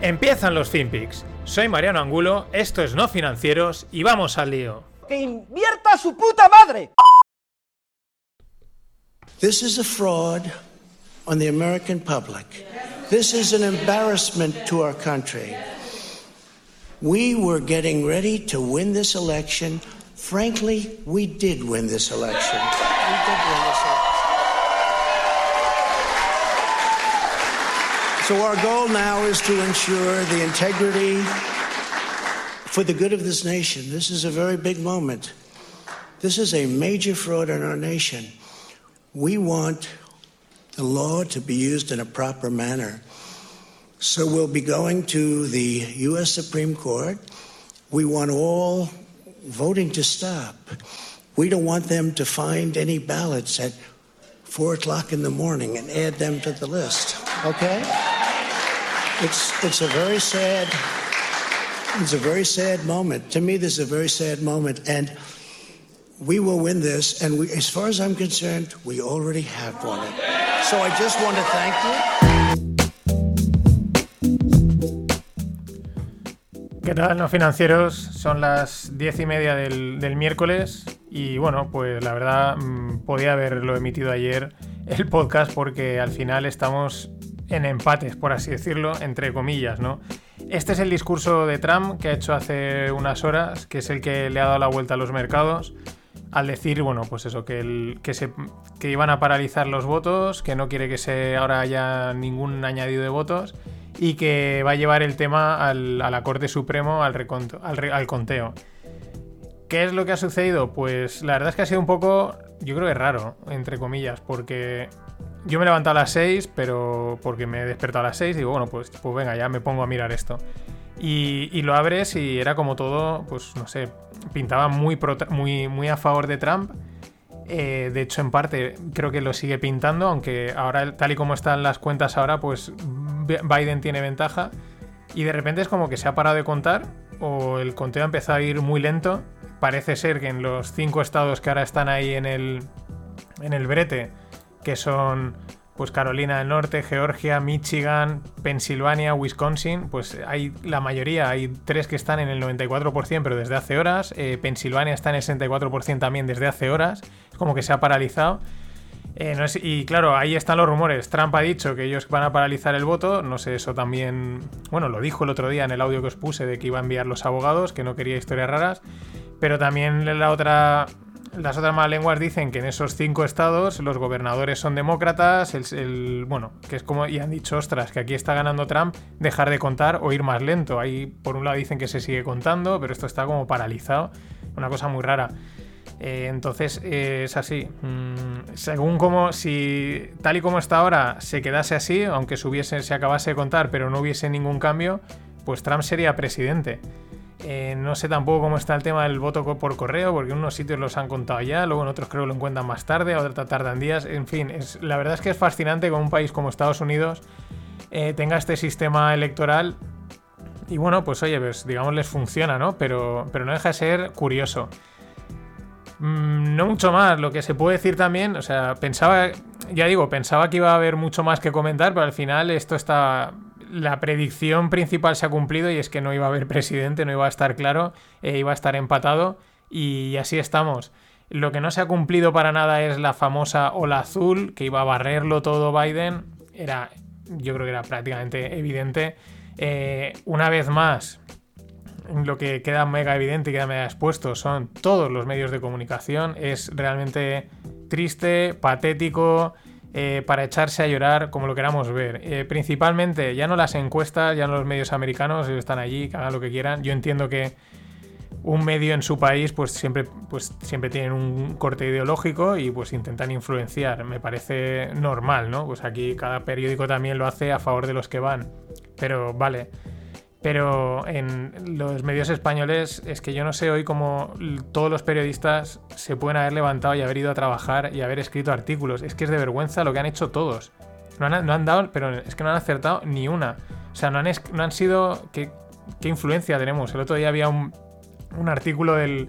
Empiezan los FinPix. Soy Mariano Angulo, esto es No Financieros y vamos al lío. ¡Que invierta su puta madre! This is a fraud on the American public. This is an embarrassment to our country. We were getting ready to win this election. Frankly, we did win this election. We did win this election. So our goal now is to ensure the integrity for the good of this nation. This is a very big moment. This is a major fraud in our nation. We want the law to be used in a proper manner. So we'll be going to the U.S. Supreme Court. We want all voting to stop. We don't want them to find any ballots at four o'clock in the morning and add them to the list. Okay? It's it's a very sad it's a very sad moment. To me, this is a very sad moment, and we will win this. And we, as far as I'm concerned, we already have won it. So I just want to thank you. ¿Qué tal, no financieros? Son las diez y media del, del miércoles y bueno, pues la verdad mmm, podía haberlo emitido ayer el podcast porque al final estamos en empates, por así decirlo, entre comillas, ¿no? Este es el discurso de Trump que ha hecho hace unas horas, que es el que le ha dado la vuelta a los mercados, al decir, bueno, pues eso, que, se, que iban a paralizar los votos, que no quiere que se ahora haya ningún añadido de votos y que va a llevar el tema al, a la Corte Supremo al, reconto, al, al conteo. ¿Qué es lo que ha sucedido? Pues la verdad es que ha sido un poco, yo creo que raro, entre comillas, porque yo me he levantado a las 6, pero porque me he despertado a las 6 y digo, bueno, pues, pues venga, ya me pongo a mirar esto. Y, y lo abres y era como todo, pues no sé, pintaba muy, pro, muy, muy a favor de Trump. Eh, de hecho, en parte creo que lo sigue pintando, aunque ahora, tal y como están las cuentas ahora, pues Biden tiene ventaja. Y de repente es como que se ha parado de contar o el conteo ha empezado a ir muy lento. Parece ser que en los cinco estados que ahora están ahí en el, en el brete, que son pues Carolina del Norte, Georgia, Michigan, Pensilvania, Wisconsin, pues hay la mayoría, hay tres que están en el 94%, pero desde hace horas, eh, Pensilvania está en el 64% también desde hace horas, es como que se ha paralizado. Eh, no es, y claro, ahí están los rumores. Trump ha dicho que ellos van a paralizar el voto. No sé, eso también. Bueno, lo dijo el otro día en el audio que os puse de que iba a enviar los abogados, que no quería historias raras. Pero también la otra. Las otras malas lenguas dicen que en esos cinco estados los gobernadores son demócratas, el, bueno, que es como, y han dicho, ostras, que aquí está ganando Trump, dejar de contar o ir más lento. Ahí por un lado dicen que se sigue contando, pero esto está como paralizado, una cosa muy rara. Eh, entonces eh, es así. Mm, según como, si tal y como está ahora se quedase así, aunque se, hubiese, se acabase de contar, pero no hubiese ningún cambio, pues Trump sería presidente. Eh, no sé tampoco cómo está el tema del voto por correo, porque en unos sitios los han contado ya, luego en otros creo que lo encuentran más tarde, a otros tardan días. En fin, es, la verdad es que es fascinante que un país como Estados Unidos eh, tenga este sistema electoral. Y bueno, pues oye, pues digamos les funciona, ¿no? Pero, pero no deja de ser curioso. Mm, no mucho más, lo que se puede decir también, o sea, pensaba, ya digo, pensaba que iba a haber mucho más que comentar, pero al final esto está, la predicción principal se ha cumplido y es que no iba a haber presidente, no iba a estar claro, eh, iba a estar empatado y así estamos. Lo que no se ha cumplido para nada es la famosa ola azul, que iba a barrerlo todo Biden, era, yo creo que era prácticamente evidente. Eh, una vez más, lo que queda mega evidente y queda mega expuesto son todos los medios de comunicación. Es realmente triste, patético, eh, para echarse a llorar como lo queramos ver. Eh, principalmente, ya no las encuestas, ya no los medios americanos, ellos están allí, que hagan lo que quieran. Yo entiendo que un medio en su país pues siempre, pues siempre tienen un corte ideológico y pues intentan influenciar. Me parece normal, ¿no? Pues aquí cada periódico también lo hace a favor de los que van. Pero vale. Pero en los medios españoles es que yo no sé hoy cómo todos los periodistas se pueden haber levantado y haber ido a trabajar y haber escrito artículos. Es que es de vergüenza lo que han hecho todos. No han, no han dado, pero es que no han acertado ni una. O sea, no han, no han sido... ¿qué, ¿Qué influencia tenemos? El otro día había un, un artículo del...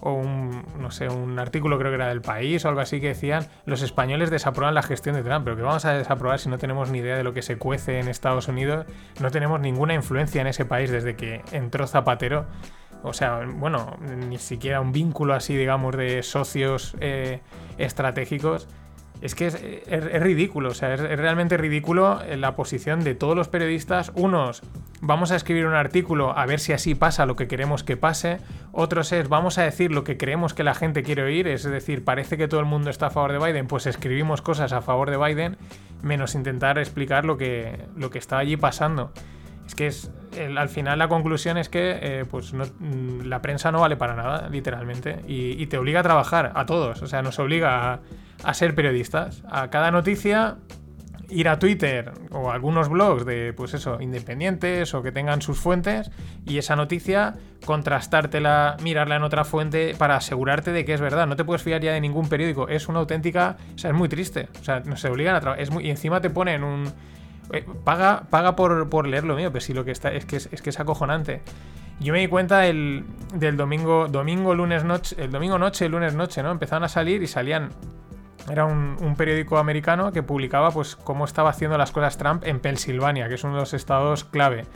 O un, no sé, un artículo creo que era del país o algo así que decían los españoles desaprueban la gestión de Trump. Pero que vamos a desaprobar si no tenemos ni idea de lo que se cuece en Estados Unidos? No tenemos ninguna influencia en ese país desde que entró Zapatero. O sea, bueno, ni siquiera un vínculo así, digamos, de socios eh, estratégicos. Es que es, es- ridículo, o sea, es, es realmente ridículo eh, la posición de todos los periodistas. Unos, vamos a escribir un artículo a ver si así pasa lo que queremos que pase. Otros es, vamos a decir lo que creemos que la gente quiere oír. Es decir, parece que todo el mundo está a favor de Biden, pues escribimos cosas a favor de Biden, menos intentar explicar lo que, lo que está allí pasando. Es que es, al final la conclusión es que eh, pues mm, la prensa no vale para nada, literalmente, y, y te obliga a trabajar, a todos, o sea, nos obliga a, a ser periodistas. A cada noticia ir a Twitter o a algunos blogs de, pues eso, independientes o que tengan sus fuentes y esa noticia contrastártela, mirarla en otra fuente para asegurarte de que es verdad. No te puedes fiar ya de ningún periódico. Es una auténtica, o sea, es muy triste. O sea, nos obligan a trabajar. Y encima te ponen un paga, paga por, por leer lo mío, pero sí lo que está es que es, es que es acojonante. Yo me di cuenta el, del domingo, domingo, lunes noche, el domingo noche, lunes noche, ¿no? Empezaron a salir y salían. Era un, un periódico americano que publicaba pues cómo estaba haciendo las cosas Trump en Pensilvania, que es uno de los estados clave.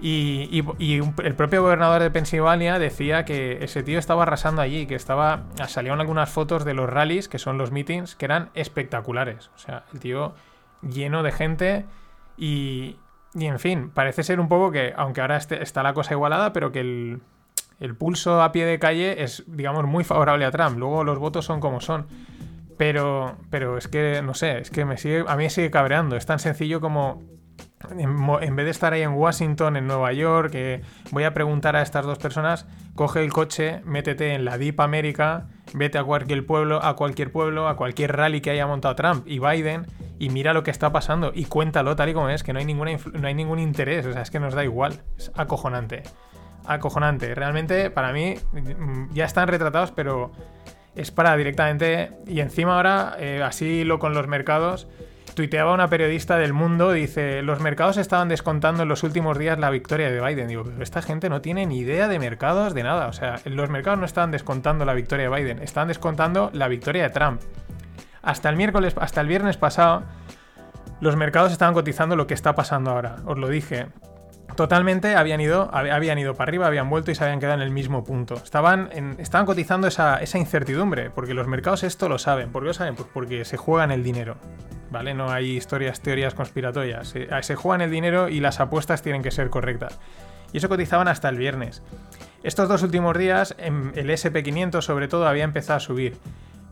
Y, y- el propio gobernador de Pensilvania decía que ese tío estaba arrasando allí, que estaba. Salieron algunas fotos de los rallies, que son los meetings, que eran espectaculares. O sea, el tío lleno de gente y, y en fin, parece ser un poco que, aunque ahora este- está la cosa igualada, pero que el, el pulso a pie de calle es, digamos, muy favorable a Trump. Luego los votos son como son. Pero, pero es que, no sé, es que me sigue, a mí me sigue cabreando. Es tan sencillo como, en, en vez de estar ahí en Washington, en Nueva York, que voy a preguntar a estas dos personas, coge el coche, métete en la Deep América, vete a cualquier pueblo, a cualquier pueblo, a cualquier rally que haya montado Trump y Biden y mira lo que está pasando y cuéntalo tal y como es, que no hay, ninguna no hay ningún interés, o sea, es que nos da igual, es acojonante. Acojonante, realmente para mí mm, ya están retratados, pero es para directamente. Y encima ahora, eh, así lo con los mercados, tuiteaba una periodista del mundo, dice, los mercados estaban descontando en los últimos días la victoria de Biden. Digo, pero esta gente no tiene ni idea de mercados, de nada. O sea, los mercados no estaban descontando la victoria de Biden, estaban descontando la victoria de Trump. Hasta el miércoles, hasta el viernes pasado, los mercados estaban cotizando lo que está pasando ahora. Os lo dije. Totalmente habían ido, hab- habían ido para arriba, habían vuelto y se habían quedado en el mismo punto. Estaban, estaban cotizando esa, incertidumbre, porque los mercados esto lo saben. ¿Por qué lo saben? Pues porque se juegan el dinero. ¿Vale? No hay historias, teorías conspiratorias. Se, se juegan el dinero y las apuestas tienen que ser correctas. Y eso cotizaban hasta el viernes. Estos dos últimos días, el SP500 sobre todo había empezado a subir.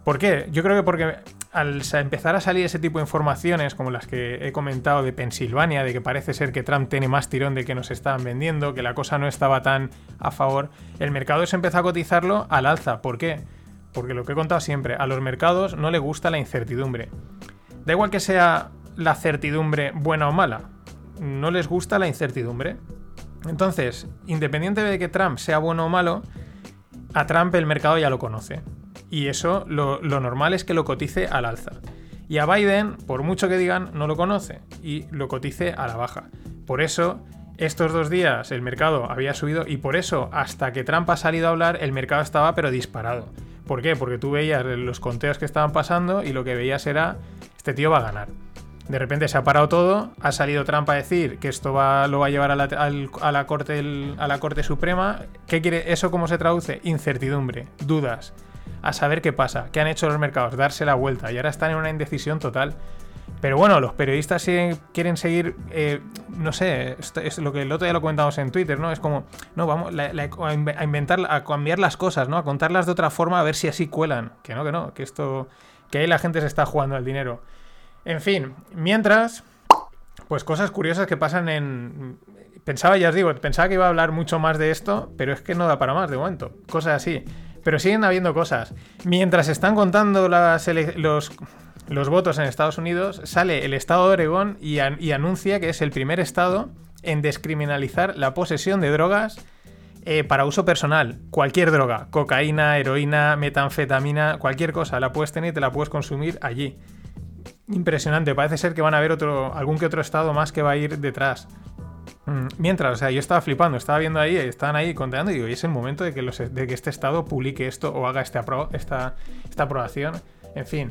¿Por qué? Yo creo que porque al empezar a salir ese tipo de informaciones, como las que he comentado de Pensilvania, de que parece ser que Trump tiene más tirón de que nos estaban vendiendo, que la cosa no estaba tan a favor, el mercado se empezó a cotizarlo al alza. ¿Por qué? Porque lo que he contado siempre, a los mercados no le gusta la incertidumbre. Da igual que sea la certidumbre buena o mala, no les gusta la incertidumbre. Entonces, independiente de que Trump sea bueno o malo, a Trump el mercado ya lo conoce. Y eso lo, normal es que lo cotice al alza. Y a Biden, por mucho que digan, no lo conoce y lo cotice a la baja. Por eso, estos dos días el mercado había subido y por eso, hasta que Trump ha salido a hablar, el mercado estaba pero disparado. ¿Por qué? Porque tú veías los conteos que estaban pasando y lo que veías era, este tío va a ganar. De repente se ha parado todo, ha salido Trump a decir que esto va, lo va a llevar a la, a la corte, a la Corte Suprema. ¿Qué quiere? ¿Eso cómo se traduce? Incertidumbre, dudas, a saber qué pasa, qué han hecho los mercados, darse la vuelta y ahora están en una indecisión total. Pero bueno, los periodistas quieren seguir, eh, no sé, es lo que el otro día lo comentamos en Twitter, ¿no? Es como, no, vamos a inve- a inventar, a cambiar las cosas, ¿no? A contarlas de otra forma a ver si así cuelan. Que no, que no, que esto, que ahí la gente se está jugando al dinero. En fin, mientras, pues cosas curiosas que pasan en... Pensaba, ya os digo, pensaba que iba a hablar mucho más de esto, pero es que no da para más de momento. Cosas así. Pero siguen habiendo cosas. Mientras están contando los, votos en Estados Unidos, sale el estado de Oregón y anuncia que es el primer estado en descriminalizar la posesión de drogas eh, para uso personal. Cualquier droga, cocaína, heroína, metanfetamina, cualquier cosa, la puedes tener y te la puedes consumir allí. Impresionante, parece ser que van a haber otro, algún que otro estado más que va a ir detrás. Mm, Mientras, o sea, yo estaba flipando, estaba viendo ahí, estaban ahí contando y digo, y es el momento de que, este estado publique esto o haga este esta, esta aprobación. En fin,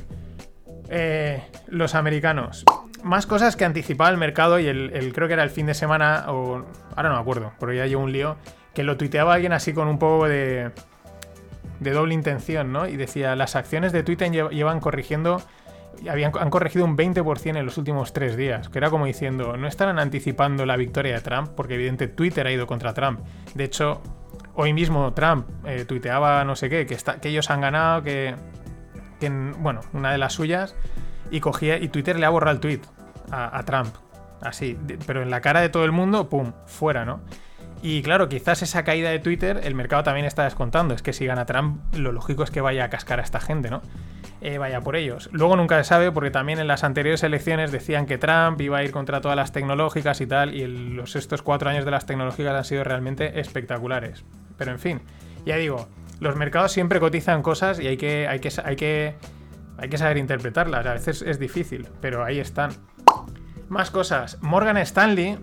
Eh, los americanos. Más cosas que anticipaba el mercado y el, creo que era el fin de semana, o ahora no me acuerdo, pero ya llevo un lío, que lo tuiteaba alguien así con un poco de, de doble intención, ¿no? Y decía, las acciones de Twitter lle- llevan corrigiendo, habían, han corregido un 20% en los últimos tres días, que era como diciendo, no estarán anticipando la victoria de Trump, porque evidente Twitter ha ido contra Trump. De hecho, hoy mismo Trump eh, tuiteaba no sé qué, que, está, que ellos han ganado, que, que en- bueno, una de las suyas, y cogía, y Twitter le ha borrado el tweet a, Trump, así, pero en la cara de todo el mundo, pum, fuera, ¿no? Y claro, quizás esa caída de Twitter el mercado también está descontando. Es que si gana Trump, lo lógico es que vaya a cascar a esta gente, ¿no? Eh, vaya por ellos. Luego nunca se sabe porque también en las anteriores elecciones decían que Trump iba a ir contra todas las tecnológicas y tal, y los estos cuatro años de las tecnológicas han sido realmente espectaculares. Pero en fin, ya digo, los mercados siempre cotizan cosas y hay que, hay que, hay que, hay que saber interpretarlas. A veces es difícil, pero ahí están. Más cosas. Morgan Stanley,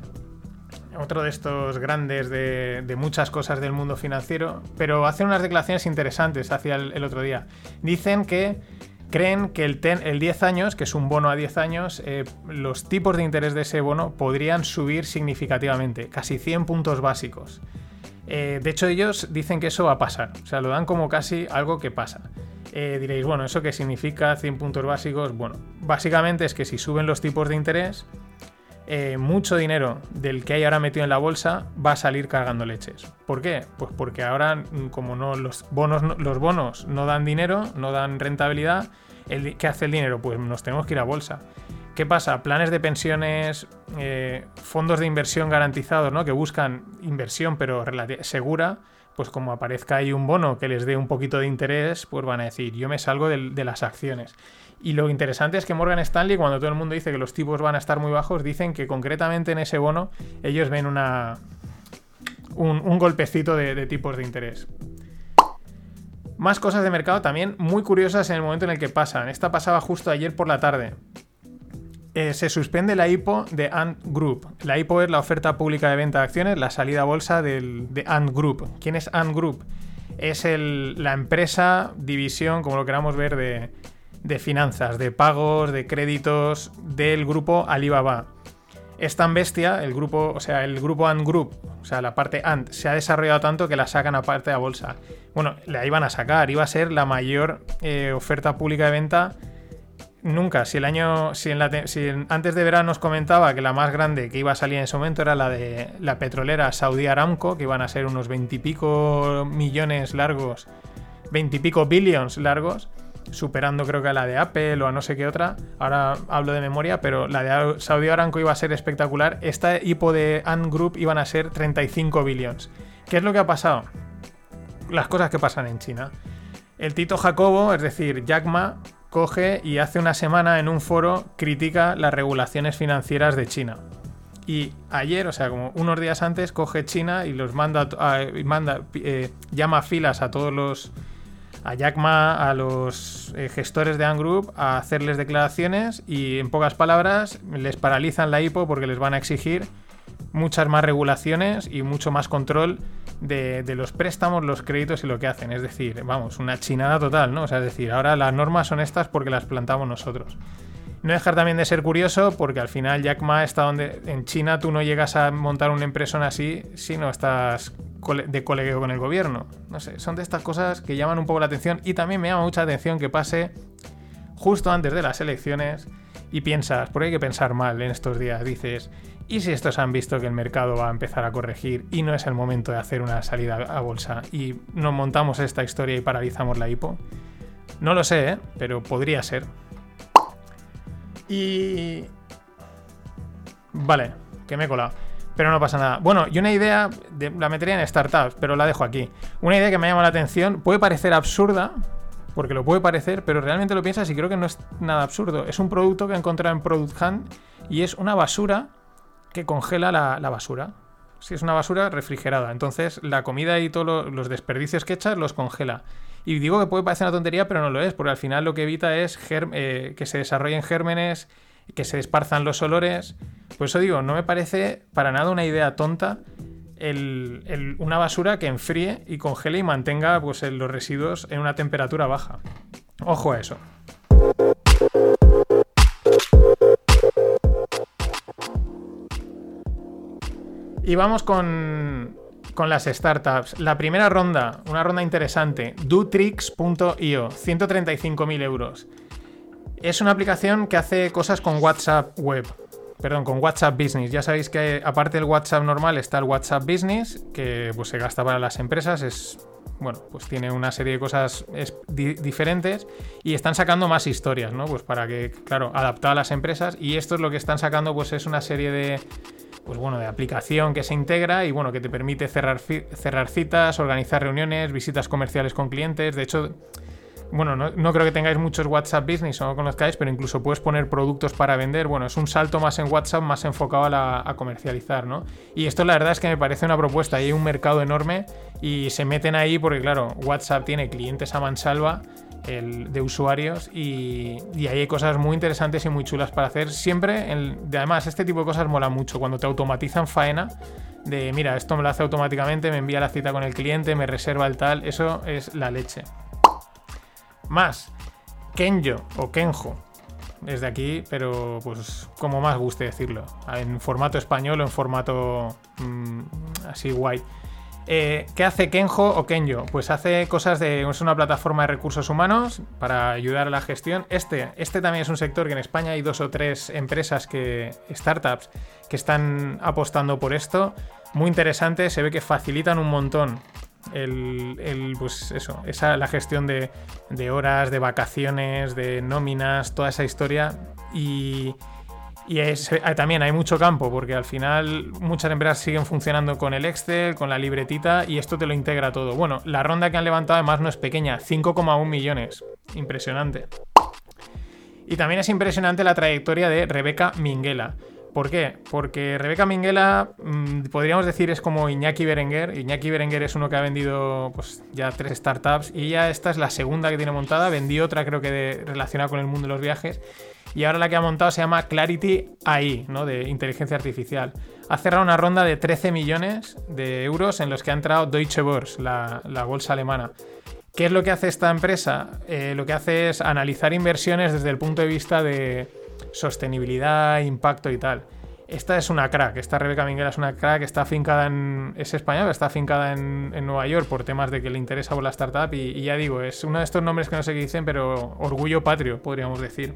otro de estos grandes de, muchas cosas del mundo financiero, pero hace unas declaraciones interesantes hacia el, otro día. Dicen que creen que el, ten- el 10 años, que es un bono a 10 años, eh, los tipos de interés de ese bono podrían subir significativamente, casi 100 puntos básicos. Eh, de hecho, ellos dicen que eso va a pasar, o sea, lo dan como casi algo que pasa. Eh, diréis, bueno, ¿eso qué significa 100 puntos básicos? Bueno, básicamente es que si suben los tipos de interés, eh, mucho dinero del que hay ahora metido en la bolsa va a salir cargando leches. ¿Por qué? Pues porque ahora, mm, como no los bonos, no- los bonos no dan dinero, no dan rentabilidad, el ¿qué hace el dinero? Pues nos tenemos que ir a bolsa. ¿Qué pasa? Planes de pensiones, eh, fondos de inversión garantizados, ¿no? Que buscan inversión pero segura, pues como aparezca ahí un bono que les dé un poquito de interés, pues van a decir, yo me salgo de las acciones. Y lo interesante es que Morgan Stanley, cuando todo el mundo dice que los tipos van a estar muy bajos, dicen que concretamente en ese bono ellos ven una un, golpecito de, de tipos de interés. Más cosas de mercado también muy curiosas en el momento en el que pasan. Esta pasaba justo ayer por la tarde. Eh, se suspende la IPO de Ant Group. La IPO es la oferta pública de venta de acciones, la salida a bolsa del, de Ant Group. ¿Quién es Ant Group? Es el- la empresa, división, como lo queramos ver, de, de finanzas, de pagos, de créditos del grupo Alibaba. Es tan bestia, el grupo, o sea, el grupo Ant Group, o sea, la parte Ant, se ha desarrollado tanto que la sacan aparte a bolsa. Bueno, la iban a sacar, iba a ser la mayor eh, oferta pública de venta Nunca. Si el año. Si, en la si antes de verano os comentaba que la más grande que iba a salir en ese momento era la de la petrolera Saudi Aramco, que iban a ser unos veintipico millones largos, veintipico billions largos, superando creo que a la de Apple o a no sé qué otra. Ahora hablo de memoria, pero la de Saudi Aramco iba a ser espectacular. Esta hipo de Ant Group iban a ser 35 billions. ¿Qué es lo que ha pasado? Las cosas que pasan en China. El Tito Jacobo, es decir, Jack Ma, coge y hace una semana en un foro critica las regulaciones financieras de China. Y ayer, o sea, como unos días antes, coge China y los manda, a- eh, llama filas a todos los, a Jack Ma, a los eh, gestores de Ant Group, a hacerles declaraciones y, en pocas palabras, les paralizan la IPO porque les van a exigir muchas más regulaciones y mucho más control de, de los préstamos, los créditos y lo que hacen. Es decir, vamos, una chinada total, ¿no? O sea, es decir, ahora las normas son estas porque las plantamos nosotros. No dejar también de ser curioso porque al final Jack Ma está donde en China tú no llegas a montar una impresora así si no estás de colegio con el gobierno. No sé, son de estas cosas que llaman un poco la atención y también me llama mucha atención que pase justo antes de las elecciones y piensas, porque hay que pensar mal en estos días, dices, ¿y si estos han visto que el mercado va a empezar a corregir y no es el momento de hacer una salida a bolsa y nos montamos esta historia y paralizamos la hipo? No lo sé, ¿eh? pero podría ser. Y... Vale, que me he colado. Pero no pasa nada. Bueno, y una idea, de- la metería en startups, pero la dejo aquí. Una idea que me llama la atención, puede parecer absurda, porque lo puede parecer, pero realmente lo piensas y creo que no es nada absurdo. Es un producto que he encontrado en Product Hunt y es una basura que congela la, basura. Si es una basura refrigerada. Entonces la comida y todos los desperdicios que echas los congela. Y digo que puede parecer una tontería, pero no lo es, porque al final lo que evita es eh, que se desarrollen gérmenes, que se esparzan los olores. Por eso digo, no me parece para nada una idea tonta una basura que enfríe y congele y mantenga pues, los residuos en una temperatura baja. Ojo a eso. Y vamos con, las startups. La primera ronda, una ronda interesante, dotrix.io, 135.000 euros. Es una aplicación que hace cosas con WhatsApp Web. Perdón, con WhatsApp Business. Ya sabéis que aparte del WhatsApp normal está el WhatsApp Business, que pues, se gasta para las empresas. Es bueno, pues tiene una serie de cosas diferentes y están sacando más historias, ¿no? Pues para que, claro, adaptado a las empresas y esto es lo que están sacando, pues es una serie de, pues bueno, de aplicación que se integra y bueno, que te permite cerrar, cerrar citas, organizar reuniones, visitas comerciales con clientes. De hecho, bueno, no, creo que tengáis muchos WhatsApp Business o no conozcáis, pero incluso puedes poner productos para vender. Bueno, es un salto más en WhatsApp, más enfocado a, comercializar, ¿no? Y esto la verdad es que me parece una propuesta. Hay un mercado enorme y se meten ahí porque, claro, WhatsApp tiene clientes a mansalva el, de usuarios y, ahí hay cosas muy interesantes y muy chulas para hacer. Siempre, además, este tipo de cosas mola mucho. Cuando te automatizan faena, de mira, esto me lo hace automáticamente, me envía la cita con el cliente, me reserva el tal, eso es la leche. Más, Kenjo o Kenjo, desde aquí, pero pues como más guste decirlo, en formato español o en formato mm, así guay. Eh, ¿Qué hace Kenjo o Kenjo? Pues hace cosas de. Es una plataforma de recursos humanos para ayudar a la gestión. Este, este también es un sector que en España hay dos o tres empresas que. startups que están apostando por esto. Muy interesante, se ve que facilitan un montón el, pues eso, esa, la gestión de, de horas, de vacaciones, de nóminas, toda esa historia. Y, y también hay mucho campo, porque al final muchas empresas siguen funcionando con el Excel, con la libretita, y esto te lo integra todo. Bueno, la ronda que han levantado además no es pequeña, 5,1 millones. Impresionante. Y también es impresionante la trayectoria de Rebeca Minguela. ¿Por qué? Porque Rebeca Minguela, mm, podríamos decir, es como Iñaki Berenguer. Iñaki Berenguer es uno que ha vendido pues, ya tres startups y ya esta es la segunda que tiene montada. Vendió otra, creo que relacionada con el mundo de los viajes. Y ahora la que ha montado se llama Clarity AI, ¿no? de inteligencia artificial. Ha cerrado una ronda de 13 millones de euros en los que ha entrado Deutsche Börse, la, bolsa alemana. ¿Qué es lo que hace esta empresa? Eh, lo que hace es analizar inversiones desde el punto de vista de sostenibilidad, impacto y tal. Esta es una crack, esta Rebeca Minguela es una crack, está afincada en. es española, está afincada en, Nueva York por temas de que le interesa por la startup. Y, ya digo, es uno de estos nombres que no sé qué dicen, pero orgullo patrio, podríamos decir.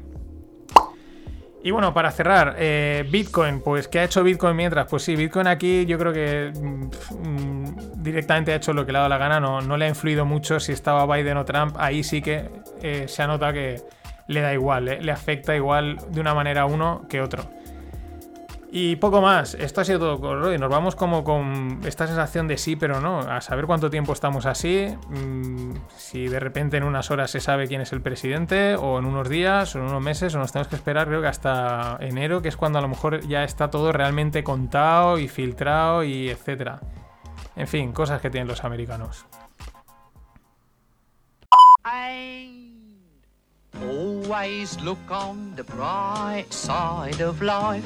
Y bueno, para cerrar, eh, Bitcoin, pues ¿qué ha hecho Bitcoin mientras? Pues sí, Bitcoin aquí yo creo que mm, directamente ha hecho lo que le ha dado la gana, no, no le ha influido mucho si estaba Biden o Trump, ahí sí que eh, se anota que, le da igual, ¿eh? le afecta igual de una manera a uno que otro. Y poco más, esto ha sido todo con hoy. Nos vamos como con esta sensación de sí, pero no. A saber cuánto tiempo estamos así. Mm, si de repente en unas horas se sabe quién es el presidente, o en unos días, o en unos meses, o nos tenemos que esperar, creo que hasta enero, que es cuando a lo mejor ya está todo realmente contado y filtrado y etcétera. En fin, cosas que tienen los americanos. Always look on the bright side of life.